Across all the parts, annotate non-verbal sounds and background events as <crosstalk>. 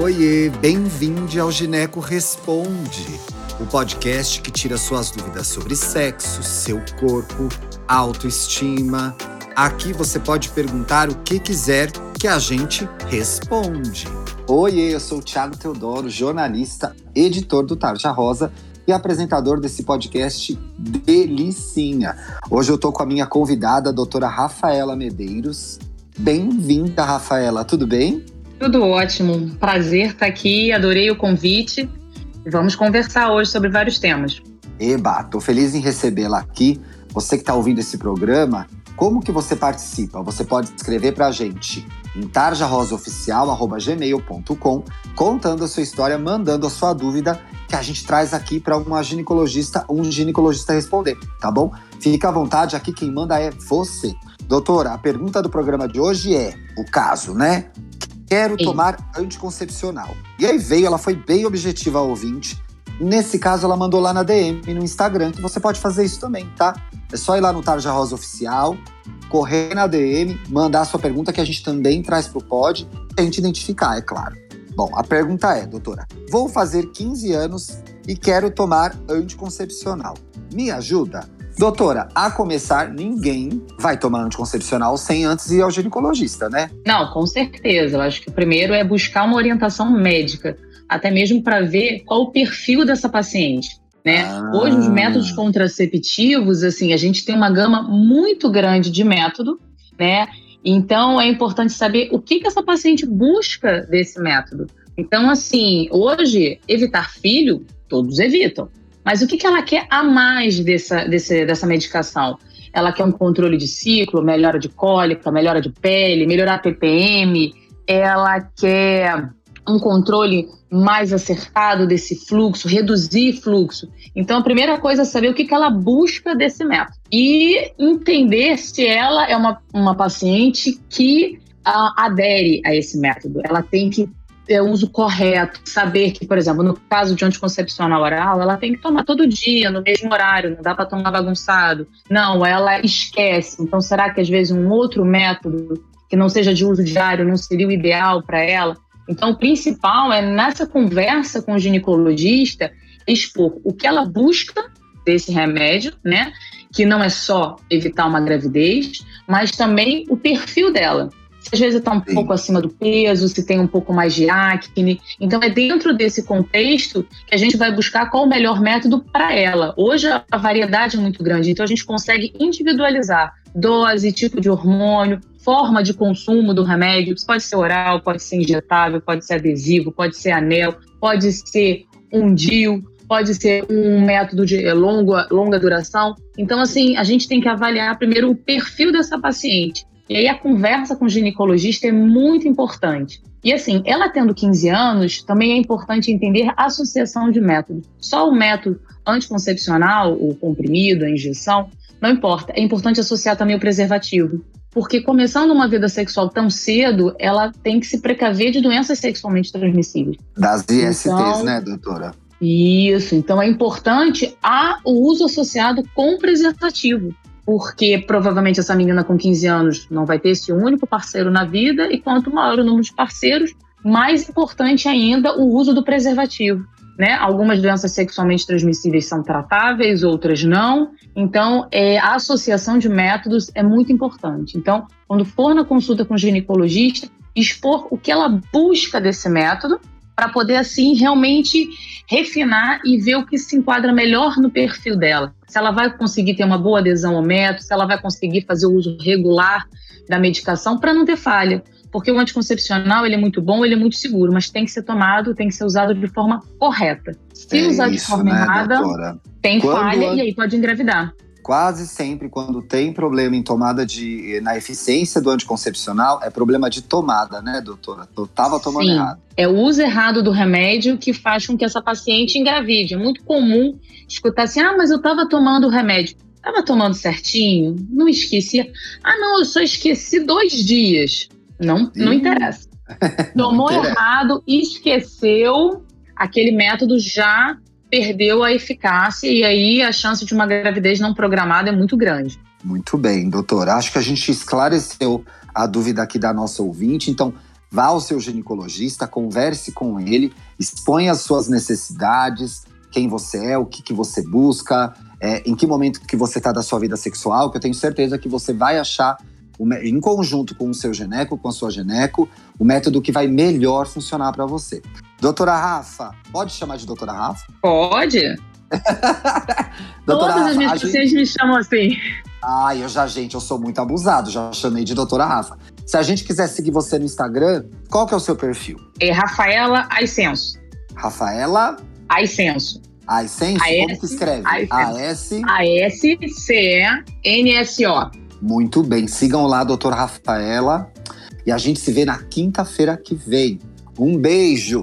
Oiê, bem-vindo ao Gineco Responde, o podcast que tira suas dúvidas sobre sexo, seu corpo, autoestima. Aqui você pode perguntar o que quiser que a gente responde. Oiê, eu sou o Thiago Teodoro, jornalista, editor do Tarja Rosa e apresentador desse podcast Delicinha. Hoje eu tô com a minha convidada, a doutora Rafaela Medeiros. Bem-vinda, Rafaela, tudo bem? Tudo ótimo. Prazer estar aqui, adorei o convite. Vamos conversar hoje sobre vários temas. Eba, tô feliz em recebê-la aqui. Você que está ouvindo esse programa, como que você participa? Você pode escrever para a gente em tarjarosaoficial.gmail.com contando a sua história, mandando a sua dúvida que a gente traz aqui para uma ginecologista, um ginecologista responder, tá bom? Fica à vontade, aqui quem manda é você. Doutora, a pergunta do programa de hoje é o caso, né? Quero tomar anticoncepcional. E aí veio, ela foi bem objetiva ao ouvinte. Nesse caso, ela mandou lá na DM no Instagram, que você pode fazer isso também, tá? É só ir lá no Tarja Rosa Oficial, correr na DM, mandar a sua pergunta que a gente também traz pro pod, a gente identificar, é claro. Bom, a pergunta é, doutora, vou fazer 15 anos e quero tomar anticoncepcional. Me ajuda? Doutora, a começar, ninguém vai tomar anticoncepcional sem antes ir ao ginecologista, né? Não, com certeza. Eu acho que o primeiro é buscar uma orientação médica, até mesmo para ver qual o perfil dessa paciente. Né? Ah. Hoje, os métodos contraceptivos, assim, a gente tem uma gama muito grande de método, né? Então, é importante saber o que, que essa paciente busca desse método. Então, assim, hoje, evitar filho, todos evitam. Mas o que, que ela quer a mais dessa, desse, dessa medicação? Ela quer um controle de ciclo, melhora de cólica, melhora de pele, melhorar a PPM, ela quer um controle mais acertado desse fluxo, reduzir fluxo. Então, a primeira coisa é saber o que, que ela busca desse método e entender se ela é uma, uma paciente que uh, adere a esse método. Ela tem que ter o uso correto, saber que, por exemplo, no caso de anticoncepcional oral, ela tem que tomar todo dia, no mesmo horário, não dá para tomar bagunçado. Não, ela esquece. Então, será que às vezes um outro método que não seja de uso diário não seria o ideal para ela? Então, o principal é nessa conversa com o ginecologista expor o que ela busca desse remédio, né? Que não é só evitar uma gravidez, mas também o perfil dela às vezes está um Sim. pouco acima do peso, se tem um pouco mais de acne. Então, é dentro desse contexto que a gente vai buscar qual o melhor método para ela. Hoje, a variedade é muito grande, então a gente consegue individualizar dose, tipo de hormônio, forma de consumo do remédio. Pode ser oral, pode ser injetável, pode ser adesivo, pode ser anel, pode ser um DIU pode ser um método de longa, longa duração. Então, assim, a gente tem que avaliar primeiro o perfil dessa paciente. E aí a conversa com o ginecologista é muito importante. E assim, ela tendo 15 anos, também é importante entender a associação de métodos. Só o método anticoncepcional, o comprimido, a injeção, não importa. É importante associar também o preservativo. Porque começando uma vida sexual tão cedo, ela tem que se precaver de doenças sexualmente transmissíveis. Das ISTs, então, né, doutora? Isso. Então é importante a, o uso associado com preservativo porque provavelmente essa menina com 15 anos não vai ter esse único parceiro na vida, e quanto maior o número de parceiros, mais importante ainda o uso do preservativo. Né? Algumas doenças sexualmente transmissíveis são tratáveis, outras não. Então, é, a associação de métodos é muito importante. Então, quando for na consulta com o ginecologista, expor o que ela busca desse método, para poder, assim, realmente refinar e ver o que se enquadra melhor no perfil dela se ela vai conseguir ter uma boa adesão ao método, se ela vai conseguir fazer o uso regular da medicação para não ter falha. Porque o anticoncepcional ele é muito bom, ele é muito seguro, mas tem que ser tomado, tem que ser usado de forma correta. Se é usar de forma né, errada, doutora? tem Quando falha a... e aí pode engravidar quase sempre quando tem problema em tomada de na eficiência do anticoncepcional é problema de tomada, né, doutora? Eu tava tomando Sim, errado. É o uso errado do remédio que faz com que essa paciente engravide. É muito comum escutar assim: "Ah, mas eu tava tomando o remédio". Tava tomando certinho, não esquecia. Ah, não, eu só esqueci dois dias. Não, não interessa. <laughs> não Tomou interessa. errado, esqueceu, aquele método já perdeu a eficácia e aí a chance de uma gravidez não programada é muito grande. Muito bem, doutora. Acho que a gente esclareceu a dúvida aqui da nossa ouvinte. Então, vá ao seu ginecologista, converse com ele, exponha as suas necessidades, quem você é, o que, que você busca, é, em que momento que você está da sua vida sexual, que eu tenho certeza que você vai achar, em conjunto com o seu geneco, com a sua geneco, o método que vai melhor funcionar para você. Doutora Rafa, pode chamar de doutora Rafa? Pode. <laughs> Todas Rafa, as minhas pacientes gente... me chamam assim. Ah, eu já, gente, eu sou muito abusado, já chamei de doutora Rafa. Se a gente quiser seguir você no Instagram, qual que é o seu perfil? É Rafaela Aicenso. Rafaela Aicenso. Aicenso? Como que escreve? A-S... A-S-C-E-N-S-O. Muito bem, sigam lá, doutora Rafaela. E a gente se vê na quinta-feira que vem. Um beijo!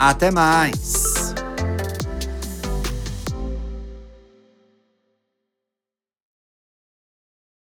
Até mais!